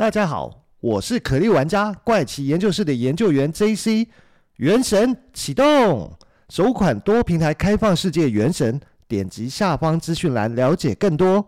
大家好，我是可莉玩家怪奇研究室的研究员 JC。原神启动，首款多平台开放世界原神，点击下方资讯栏了解更多。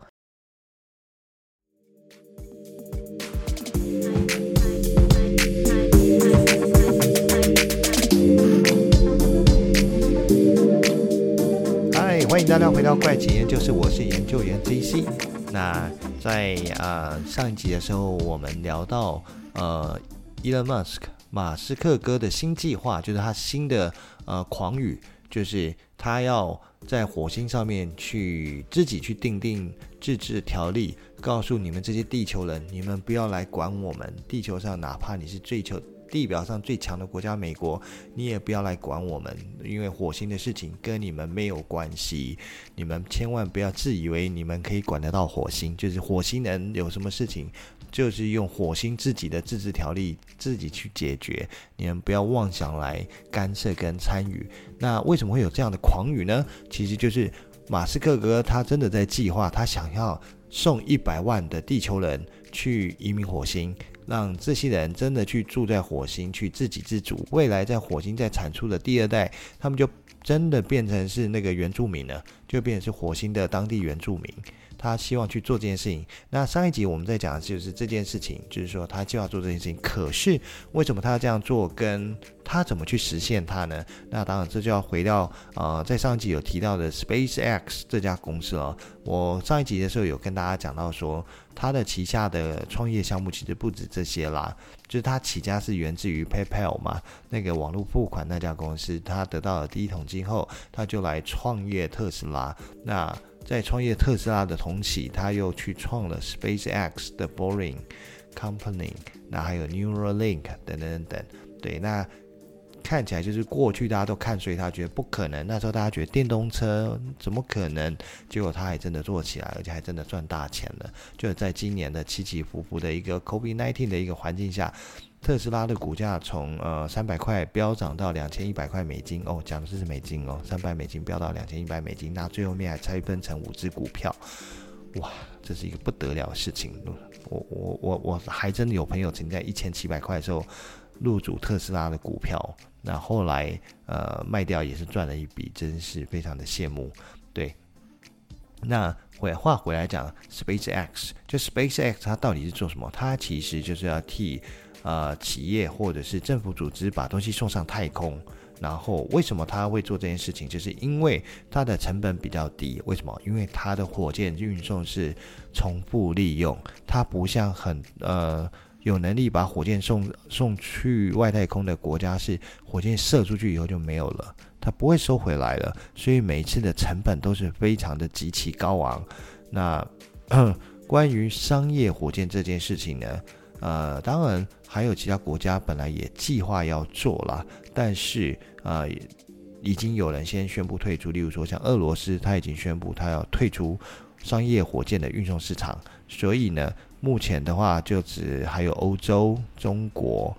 嗨，欢迎大家回到怪奇研究室，我是研究员 JC。那在呃上一集的时候，我们聊到呃，Elon Musk 马斯克哥的新计划，就是他新的呃狂语，就是他要在火星上面去自己去订定自治条例，告诉你们这些地球人，你们不要来管我们地球上，哪怕你是追求。地表上最强的国家美国，你也不要来管我们，因为火星的事情跟你们没有关系。你们千万不要自以为你们可以管得到火星，就是火星人有什么事情，就是用火星自己的自治条例自己去解决。你们不要妄想来干涉跟参与。那为什么会有这样的狂语呢？其实就是马斯克哥他真的在计划，他想要送一百万的地球人去移民火星。让这些人真的去住在火星，去自给自足。未来在火星再产出的第二代，他们就真的变成是那个原住民了，就变成是火星的当地原住民。他希望去做这件事情。那上一集我们在讲的就是这件事情，就是说他计划做这件事情。可是为什么他要这样做？跟他怎么去实现它呢？那当然这就要回到呃，在上一集有提到的 SpaceX 这家公司了。我上一集的时候有跟大家讲到说，他的旗下的创业项目其实不止这些啦。就是他起家是源自于 PayPal 嘛，那个网络付款那家公司，他得到了第一桶金后，他就来创业特斯拉。那在创业特斯拉的同期，他又去创了 SpaceX 的 Boring Company，那还有 Neuralink 等等等等。对，那看起来就是过去大家都看衰他，觉得不可能。那时候大家觉得电动车怎么可能？结果他还真的做起来，而且还真的赚大钱了。就在今年的起起伏伏的一个 COVID-19 的一个环境下。特斯拉的股价从呃三百块飙涨到两千一百块美金哦，讲的是美金哦，三百美金飙到两千一百美金，那最后面还拆分成五只股票，哇，这是一个不得了的事情。我我我我还真的有朋友曾经在一千七百块的时候入主特斯拉的股票，那后来呃卖掉也是赚了一笔，真是非常的羡慕。对，那回话回来讲，SpaceX 就 SpaceX 它到底是做什么？它其实就是要替。呃，企业或者是政府组织把东西送上太空，然后为什么他会做这件事情？就是因为它的成本比较低。为什么？因为它的火箭运送是重复利用，它不像很呃有能力把火箭送送去外太空的国家，是火箭射出去以后就没有了，它不会收回来了，所以每一次的成本都是非常的极其高昂。那 关于商业火箭这件事情呢？呃，当然还有其他国家本来也计划要做啦，但是呃，已经有人先宣布退出，例如说像俄罗斯，他已经宣布他要退出商业火箭的运送市场，所以呢，目前的话就只还有欧洲、中国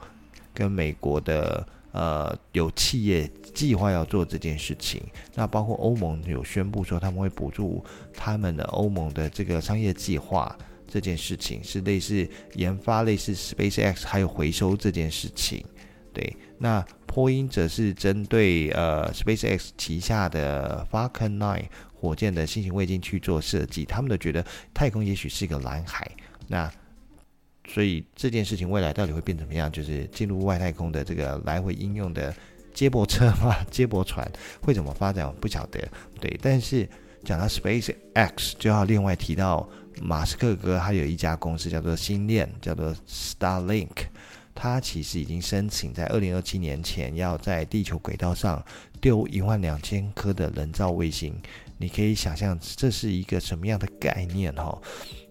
跟美国的呃有企业计划要做这件事情，那包括欧盟有宣布说他们会补助他们的欧盟的这个商业计划。这件事情是类似研发，类似 SpaceX 还有回收这件事情，对。那波音则是针对呃 SpaceX 旗下的 Falcon 9火箭的新型卫星去做设计，他们都觉得太空也许是一个蓝海。那所以这件事情未来到底会变怎么样？就是进入外太空的这个来回应用的接驳车嘛，接驳船会怎么发展？我不晓得。对，但是讲到 SpaceX 就要另外提到。马斯克哥他有一家公司叫做星链，叫做 Starlink，他其实已经申请在二零二七年前要在地球轨道上丢一万两千颗的人造卫星。你可以想象这是一个什么样的概念哈？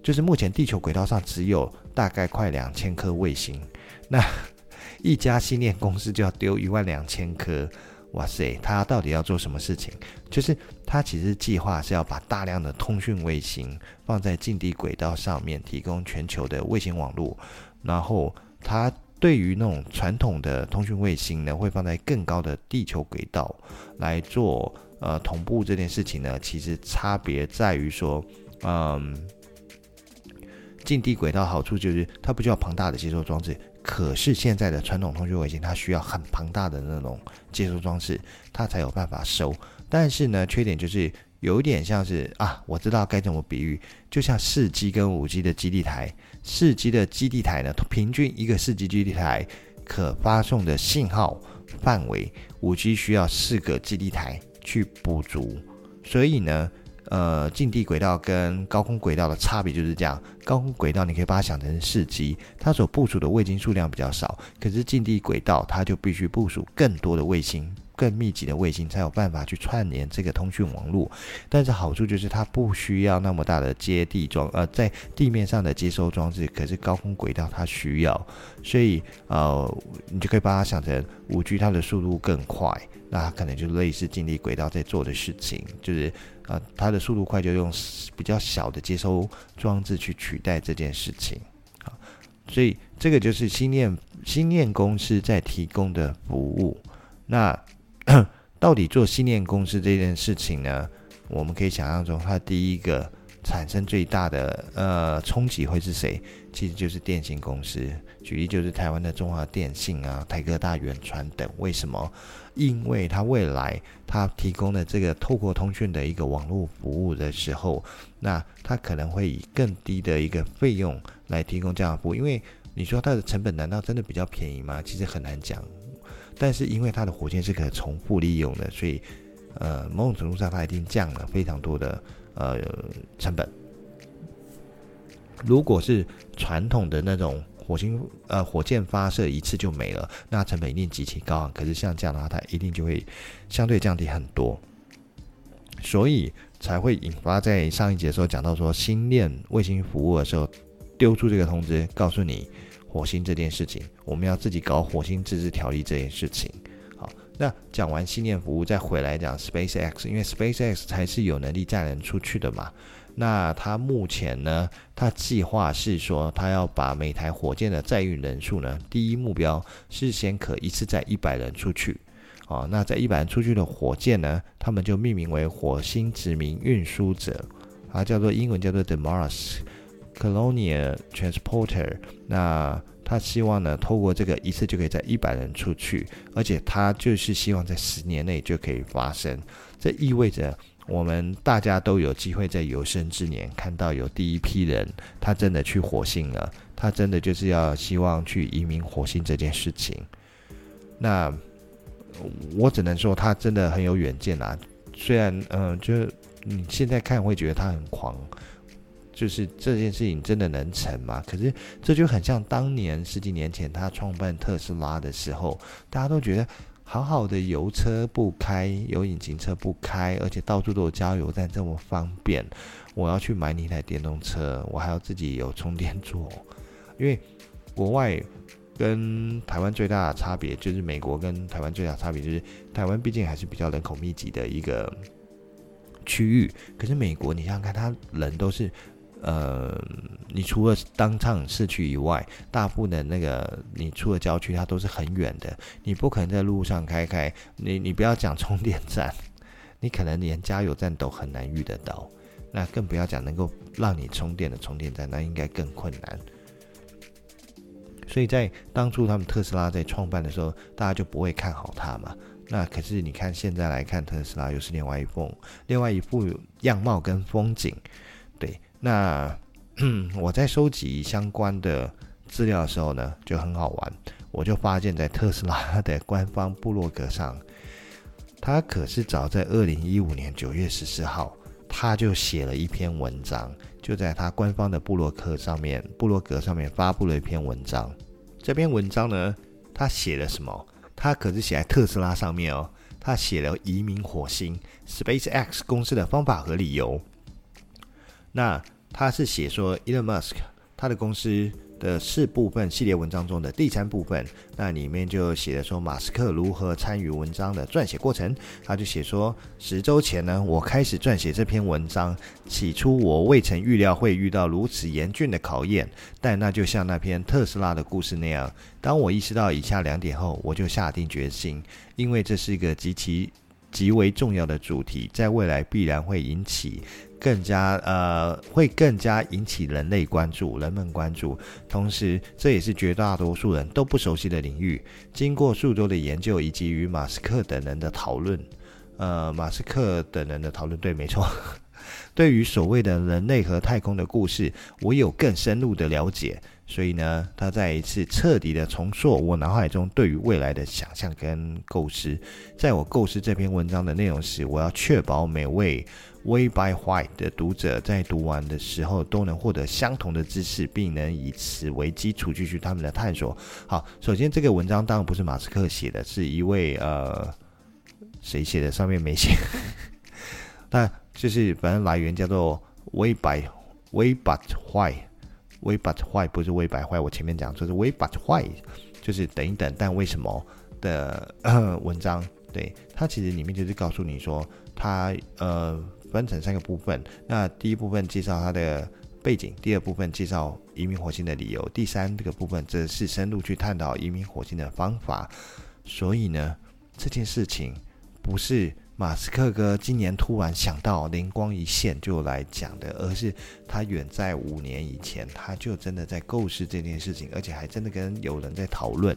就是目前地球轨道上只有大概快两千颗卫星，那 一家星链公司就要丢一万两千颗。哇塞，他到底要做什么事情？就是他其实计划是要把大量的通讯卫星放在近地轨道上面，提供全球的卫星网络。然后他对于那种传统的通讯卫星呢，会放在更高的地球轨道来做呃同步这件事情呢。其实差别在于说，嗯，近地轨道好处就是它不需要庞大的接收装置，可是现在的传统通讯卫星它需要很庞大的那种接收装置，它才有办法收。但是呢，缺点就是有一点像是啊，我知道该怎么比喻，就像四 G 跟五 G 的基地台，四 G 的基地台呢，平均一个四 G 基地台可发送的信号范围，五 G 需要四个基地台去补足，所以呢。呃，近地轨道跟高空轨道的差别就是这样。高空轨道你可以把它想成是四级它所部署的卫星数量比较少，可是近地轨道它就必须部署更多的卫星，更密集的卫星才有办法去串联这个通讯网络。但是好处就是它不需要那么大的接地装，呃，在地面上的接收装置，可是高空轨道它需要，所以呃，你就可以把它想成 5G，它的速度更快。那它可能就类似近地轨道在做的事情，就是呃，它的速度快，就用比较小的接收装置去取代这件事情。啊，所以这个就是星链星链公司在提供的服务。那 到底做星链公司这件事情呢？我们可以想象中，它第一个产生最大的呃冲击会是谁？其实就是电信公司。举例就是台湾的中华电信啊、台哥大、远传等。为什么？因为它未来它提供的这个透过通讯的一个网络服务的时候，那它可能会以更低的一个费用来提供这样的服务。因为你说它的成本难道真的比较便宜吗？其实很难讲。但是因为它的火箭是可重复利用的，所以呃某种程度上它一定降了非常多的呃成本。如果是传统的那种。火星呃，火箭发射一次就没了，那成本一定极其高昂。可是像这样的话，它一定就会相对降低很多，所以才会引发在上一节的时候讲到说，星链卫星服务的时候丢出这个通知，告诉你火星这件事情，我们要自己搞火星自治条例这件事情。好，那讲完信念服务，再回来讲 SpaceX，因为 SpaceX 才是有能力载人出去的嘛。那他目前呢，他计划是说，他要把每台火箭的载运人数呢，第一目标是先可一次载一百人出去。哦，那载一百人出去的火箭呢，他们就命名为火星殖民运输者，啊，叫做英文叫做 The Mars Colonia Transporter。那他希望呢，透过这个一次就可以载一百人出去，而且他就是希望在十年内就可以发生。这意味着。我们大家都有机会在有生之年看到有第一批人，他真的去火星了，他真的就是要希望去移民火星这件事情。那我只能说他真的很有远见啊。虽然，嗯、就是你现在看会觉得他很狂，就是这件事情真的能成吗？可是这就很像当年十几年前他创办特斯拉的时候，大家都觉得。好好的油车不开，有引擎车不开，而且到处都有加油站，这么方便。我要去买你一台电动车，我还要自己有充电座。因为国外跟台湾最大的差别，就是美国跟台湾最大差别，就是台湾毕竟还是比较人口密集的一个区域。可是美国，你想想看，他人都是。呃，你除了当趟市区以外，大部分的那个你出了郊区，它都是很远的。你不可能在路上开开，你你不要讲充电站，你可能连加油站都很难遇得到。那更不要讲能够让你充电的充电站，那应该更困难。所以在当初他们特斯拉在创办的时候，大家就不会看好它嘛。那可是你看现在来看，特斯拉又是另外一副另外一副样貌跟风景，对。那 我在收集相关的资料的时候呢，就很好玩。我就发现，在特斯拉的官方部落格上，他可是早在二零一五年九月十四号，他就写了一篇文章，就在他官方的部落格上面，部落格上面发布了一篇文章。这篇文章呢，他写了什么？他可是写在特斯拉上面哦。他写了移民火星 SpaceX 公司的方法和理由。那他是写说，Elon Musk 他的公司的四部分系列文章中的第三部分，那里面就写了说马斯克如何参与文章的撰写过程。他就写说，十周前呢，我开始撰写这篇文章，起初我未曾预料会遇到如此严峻的考验，但那就像那篇特斯拉的故事那样，当我意识到以下两点后，我就下定决心，因为这是一个极其极为重要的主题，在未来必然会引起。更加呃，会更加引起人类关注，人们关注。同时，这也是绝大多数人都不熟悉的领域。经过数周的研究以及与马斯克等人的讨论，呃，马斯克等人的讨论，对，没错。对于所谓的人类和太空的故事，我有更深入的了解。所以呢，他再一次彻底的重塑我脑海中对于未来的想象跟构思。在我构思这篇文章的内容时，我要确保每位 Way by White 的读者在读完的时候都能获得相同的知识，并能以此为基础继续他们的探索。好，首先这个文章当然不是马斯克写的，是一位呃谁写的？上面没写，但就是反正来源叫做 Way by Way but White。Way but why 不是 way by why，我前面讲说是 way but why，就是等一等，但为什么的文章？对，它其实里面就是告诉你说，它呃分成三个部分。那第一部分介绍它的背景，第二部分介绍移民火星的理由，第三这个部分则是深入去探讨移民火星的方法。所以呢，这件事情不是。马斯克哥今年突然想到，灵光一现就来讲的，而是他远在五年以前，他就真的在构思这件事情，而且还真的跟有人在讨论，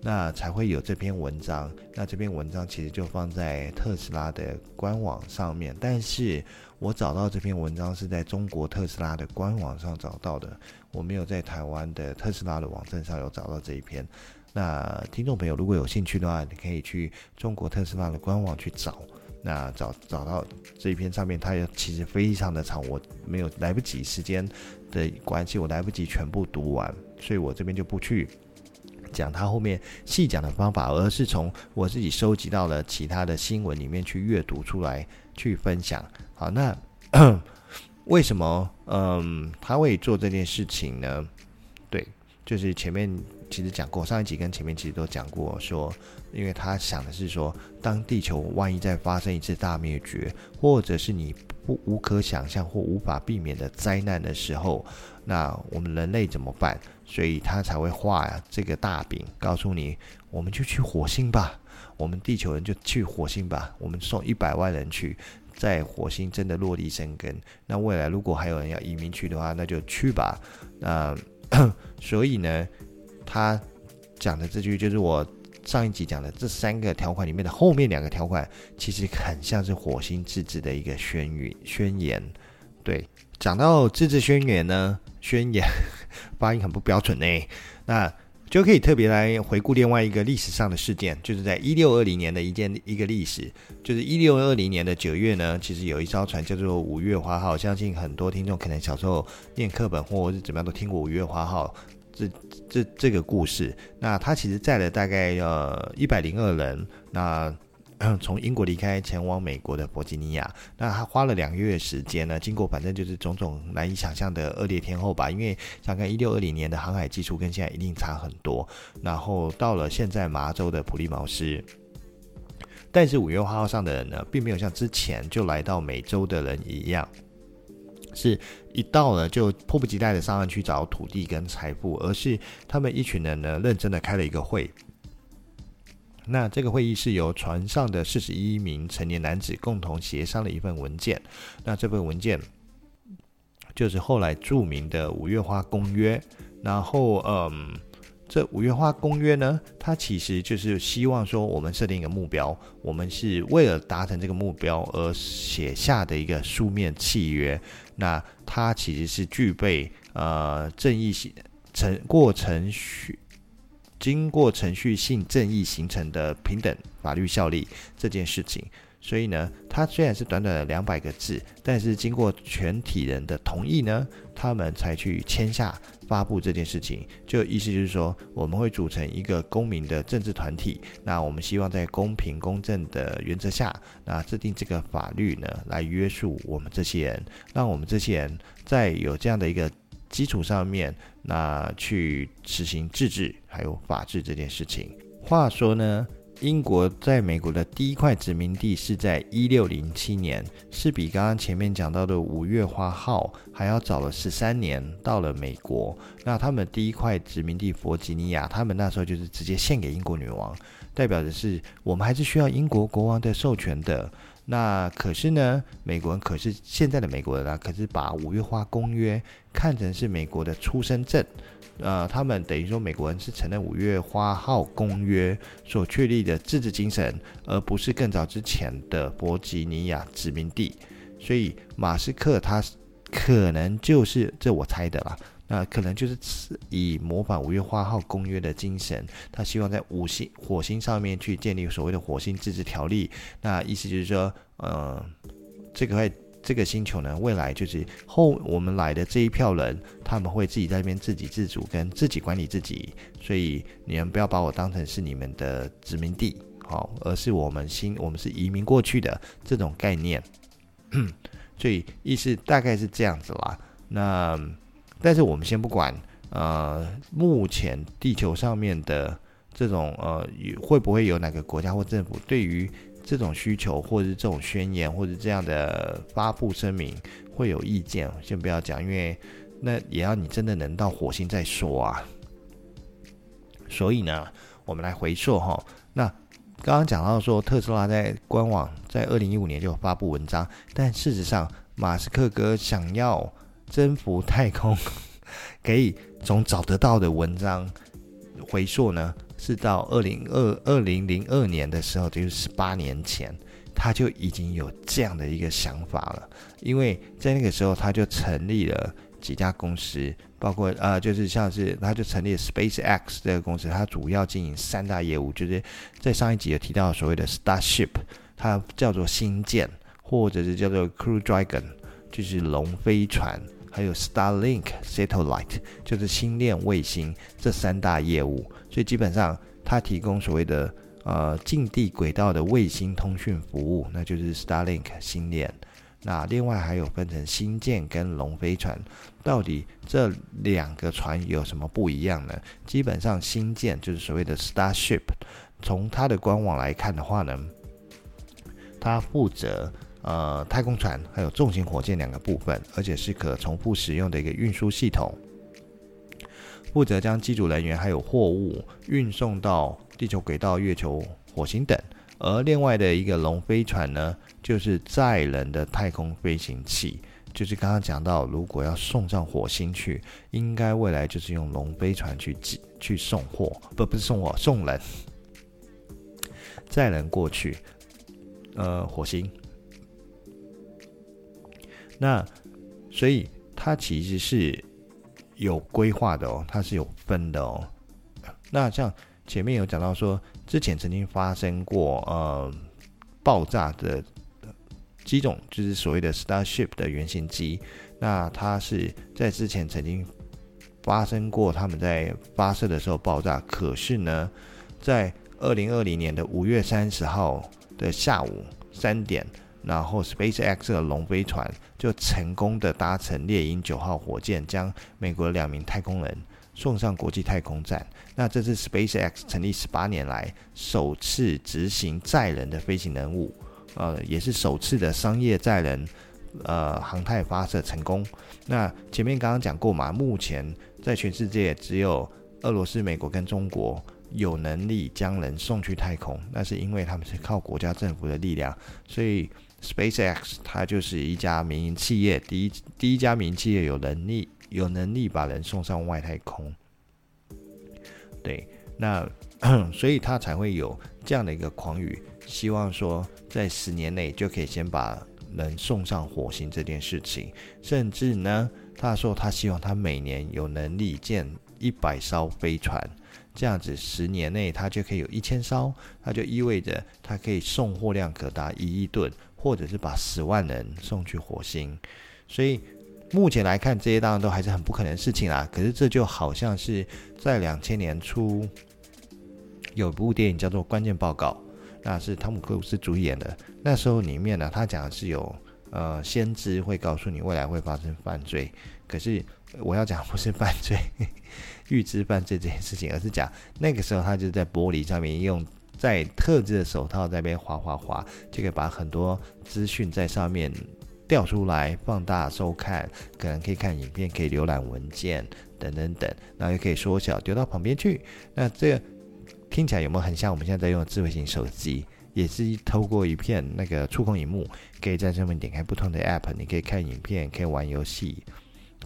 那才会有这篇文章。那这篇文章其实就放在特斯拉的官网上面，但是我找到这篇文章是在中国特斯拉的官网上找到的，我没有在台湾的特斯拉的网站上有找到这一篇。那听众朋友如果有兴趣的话，你可以去中国特斯拉的官网去找，那找找到这一篇上面，它也其实非常的长，我没有来不及时间的关系，我来不及全部读完，所以我这边就不去讲他后面细讲的方法，而是从我自己收集到了其他的新闻里面去阅读出来去分享。好，那 为什么嗯他会做这件事情呢？对，就是前面。其实讲过，上一集跟前面其实都讲过，说，因为他想的是说，当地球万一再发生一次大灭绝，或者是你不无可想象或无法避免的灾难的时候，那我们人类怎么办？所以他才会画这个大饼，告诉你，我们就去火星吧，我们地球人就去火星吧，我们送一百万人去，在火星真的落地生根。那未来如果还有人要移民去的话，那就去吧。那 所以呢？他讲的这句就是我上一集讲的这三个条款里面的后面两个条款，其实很像是火星自治的一个宣语宣言。对，讲到自治宣言呢，宣言 发音很不标准呢，那就可以特别来回顾另外一个历史上的事件，就是在一六二零年的一件一个历史，就是一六二零年的九月呢，其实有一艘船叫做五月花号，相信很多听众可能小时候念课本或者是怎么样都听过五月花号。这这这个故事，那他其实载了大概呃一百零二人，那 从英国离开前往美国的弗吉尼亚，那他花了两个月时间呢，经过反正就是种种难以想象的恶劣天候吧，因为想看一六二零年的航海技术跟现在一定差很多，然后到了现在麻州的普利茅斯，但是五月花号上的人呢，并没有像之前就来到美洲的人一样。是一到了就迫不及待的上岸去找土地跟财富，而是他们一群人呢认真的开了一个会。那这个会议是由船上的四十一名成年男子共同协商了一份文件。那这份文件就是后来著名的五月花公约。然后，嗯。这五月花公约呢，它其实就是希望说，我们设定一个目标，我们是为了达成这个目标而写下的一个书面契约。那它其实是具备呃正义性程过程序，经过程序性正义形成的平等法律效力这件事情。所以呢，它虽然是短短的两百个字，但是经过全体人的同意呢，他们才去签下发布这件事情。就意思就是说，我们会组成一个公民的政治团体，那我们希望在公平公正的原则下，那制定这个法律呢，来约束我们这些人，让我们这些人在有这样的一个基础上面，那去实行自治还有法治这件事情。话说呢。英国在美国的第一块殖民地是在一六零七年，是比刚刚前面讲到的五月花号还要早了十三年到了美国。那他们第一块殖民地弗吉尼亚，他们那时候就是直接献给英国女王，代表的是我们还是需要英国国王的授权的。那可是呢，美国人可是现在的美国人啊，可是把五月花公约看成是美国的出生证。呃，他们等于说美国人是承认五月花号公约所确立的自治精神，而不是更早之前的波吉尼亚殖民地。所以马斯克他可能就是这我猜的啦，那可能就是以模仿五月花号公约的精神，他希望在五星火星上面去建立所谓的火星自治条例。那意思就是说，呃，这个会。这个星球呢，未来就是后我们来的这一票人，他们会自己在那边自给自足，跟自己管理自己。所以你们不要把我当成是你们的殖民地，好，而是我们新我们是移民过去的这种概念。所以意思大概是这样子啦。那但是我们先不管，呃，目前地球上面的这种呃，会不会有哪个国家或政府对于这种需求，或者是这种宣言，或者这样的发布声明，会有意见，先不要讲，因为那也要你真的能到火星再说啊。所以呢，我们来回溯哈，那刚刚讲到说特斯拉在官网在二零一五年就发布文章，但事实上马斯克哥想要征服太空，可以从找得到的文章回溯呢。是到二零二二零零二年的时候，就是十八年前，他就已经有这样的一个想法了。因为在那个时候，他就成立了几家公司，包括呃，就是像是他就成立 SpaceX 这个公司，它主要经营三大业务，就是在上一集有提到所谓的 Starship，它叫做星舰，或者是叫做 Crew Dragon，就是龙飞船。还有 Starlink Satellite，就是星链卫星这三大业务，所以基本上它提供所谓的呃近地轨道的卫星通讯服务，那就是 Starlink 星链。那另外还有分成星舰跟龙飞船，到底这两个船有什么不一样呢？基本上星舰就是所谓的 Starship，从它的官网来看的话呢，它负责。呃，太空船还有重型火箭两个部分，而且是可重复使用的一个运输系统，负责将机组人员还有货物运送到地球轨道、月球、火星等。而另外的一个龙飞船呢，就是载人的太空飞行器，就是刚刚讲到，如果要送上火星去，应该未来就是用龙飞船去去送货，不不是送货，送人，载人过去，呃，火星。那所以它其实是有规划的哦，它是有分的哦。那像前面有讲到说，之前曾经发生过呃爆炸的机种，就是所谓的 Starship 的原型机。那它是在之前曾经发生过，他们在发射的时候爆炸。可是呢，在二零二零年的五月三十号的下午三点。然后，SpaceX 的龙飞船就成功的搭乘猎鹰九号火箭，将美国两名太空人送上国际太空站。那这是 SpaceX 成立十八年来首次执行载人的飞行任务，呃，也是首次的商业载人呃航太发射成功。那前面刚刚讲过嘛，目前在全世界只有俄罗斯、美国跟中国有能力将人送去太空，那是因为他们是靠国家政府的力量，所以。SpaceX 它就是一家民营企业，第一第一家民营企业有能力有能力把人送上外太空。对，那 所以他才会有这样的一个狂语，希望说在十年内就可以先把人送上火星这件事情，甚至呢，他说他希望他每年有能力建一百艘飞船，这样子十年内他就可以有一千艘，那就意味着他可以送货量可达一亿吨。或者是把十万人送去火星，所以目前来看，这些当然都还是很不可能的事情啦。可是这就好像是在两千年初有部电影叫做《关键报告》，那是汤姆克鲁斯主演的。那时候里面呢，他讲的是有呃先知会告诉你未来会发生犯罪。可是我要讲不是犯罪，预知犯罪这件事情，而是讲那个时候他就在玻璃上面用。在特制的手套在边滑滑滑，就可以把很多资讯在上面调出来，放大收看，可能可以看影片，可以浏览文件等等等，然后又可以缩小丢到旁边去。那这个听起来有没有很像我们现在在用的智慧型手机？也是透过一片那个触控荧幕，可以在上面点开不同的 App，你可以看影片，可以玩游戏，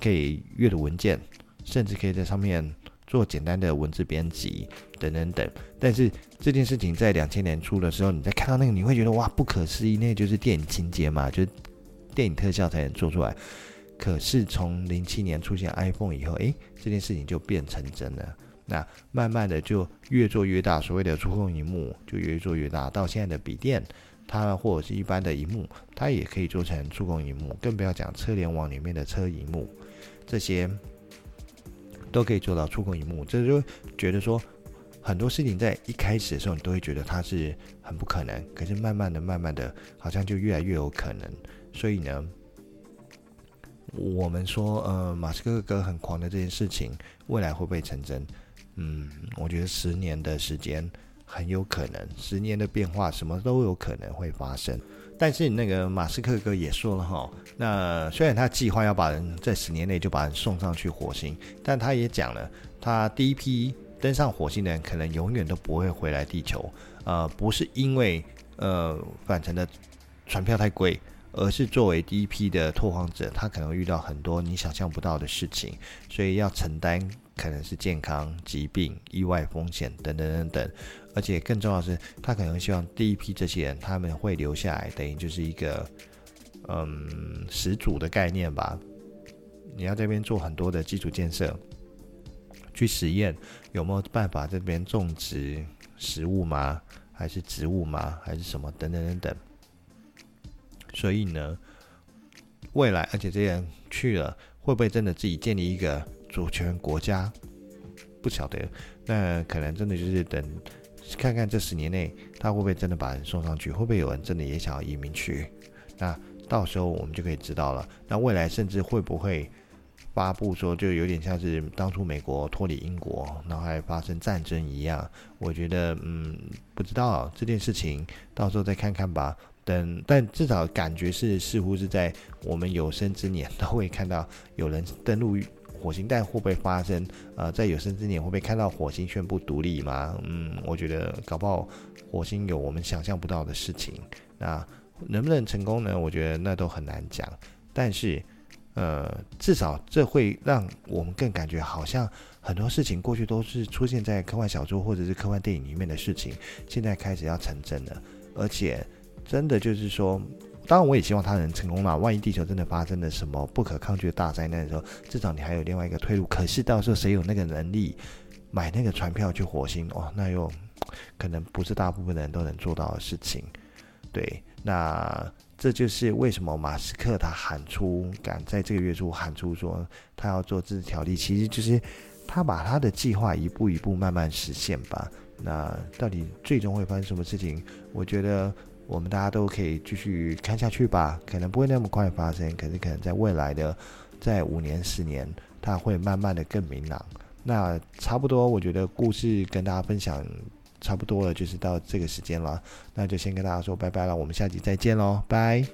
可以阅读文件，甚至可以在上面做简单的文字编辑等等等。但是这件事情在两千年初的时候，你在看到那个，你会觉得哇，不可思议，那就是电影情节嘛，就是电影特效才能做出来。可是从零七年出现 iPhone 以后，诶，这件事情就变成真了。那慢慢的就越做越大，所谓的触控荧幕就越做越大。到现在的笔电，它或者是一般的荧幕，它也可以做成触控荧幕，更不要讲车联网里面的车荧幕，这些都可以做到触控萤幕。这就觉得说，很多事情在一开始的时候，你都会觉得它是很不可能，可是慢慢的、慢慢的，好像就越来越有可能。所以呢，我们说，呃，马斯克哥很狂的这件事情，未来会不会成真？嗯，我觉得十年的时间很有可能，十年的变化什么都有可能会发生。但是那个马斯克哥也说了哈，那虽然他计划要把人在十年内就把人送上去火星，但他也讲了，他第一批登上火星的人可能永远都不会回来地球。呃，不是因为呃返程的船票太贵，而是作为第一批的拓荒者，他可能遇到很多你想象不到的事情，所以要承担。可能是健康、疾病、意外风险等等等等，而且更重要的是，他可能希望第一批这些人他们会留下来，等于就是一个嗯始祖的概念吧。你要这边做很多的基础建设，去实验有没有办法这边种植食物吗？还是植物吗？还是什么等等等等。所以呢，未来而且这些人去了，会不会真的自己建立一个？主权国家不晓得，那可能真的就是等看看这十年内他会不会真的把人送上去，会不会有人真的也想要移民去？那到时候我们就可以知道了。那未来甚至会不会发布说，就有点像是当初美国脱离英国，然后还发生战争一样？我觉得，嗯，不知道这件事情，到时候再看看吧。等，但至少感觉是似乎是在我们有生之年都会看到有人登陆。火星带会不会发生？呃，在有生之年会不会看到火星宣布独立吗？嗯，我觉得搞不好火星有我们想象不到的事情。那能不能成功呢？我觉得那都很难讲。但是，呃，至少这会让我们更感觉好像很多事情过去都是出现在科幻小说或者是科幻电影里面的事情，现在开始要成真了。而且，真的就是说。当然，我也希望他能成功啦。万一地球真的发生了什么不可抗拒的大灾难的时候，至少你还有另外一个退路。可是到时候谁有那个能力买那个船票去火星？哦，那又可能不是大部分人都能做到的事情。对，那这就是为什么马斯克他喊出，敢在这个月初喊出说他要做自治条例，其实就是他把他的计划一步一步慢慢实现吧。那到底最终会发生什么事情？我觉得。我们大家都可以继续看下去吧，可能不会那么快发生，可是可能在未来的在五年、十年，它会慢慢的更明朗。那差不多，我觉得故事跟大家分享差不多了，就是到这个时间了，那就先跟大家说拜拜了，我们下集再见喽，拜。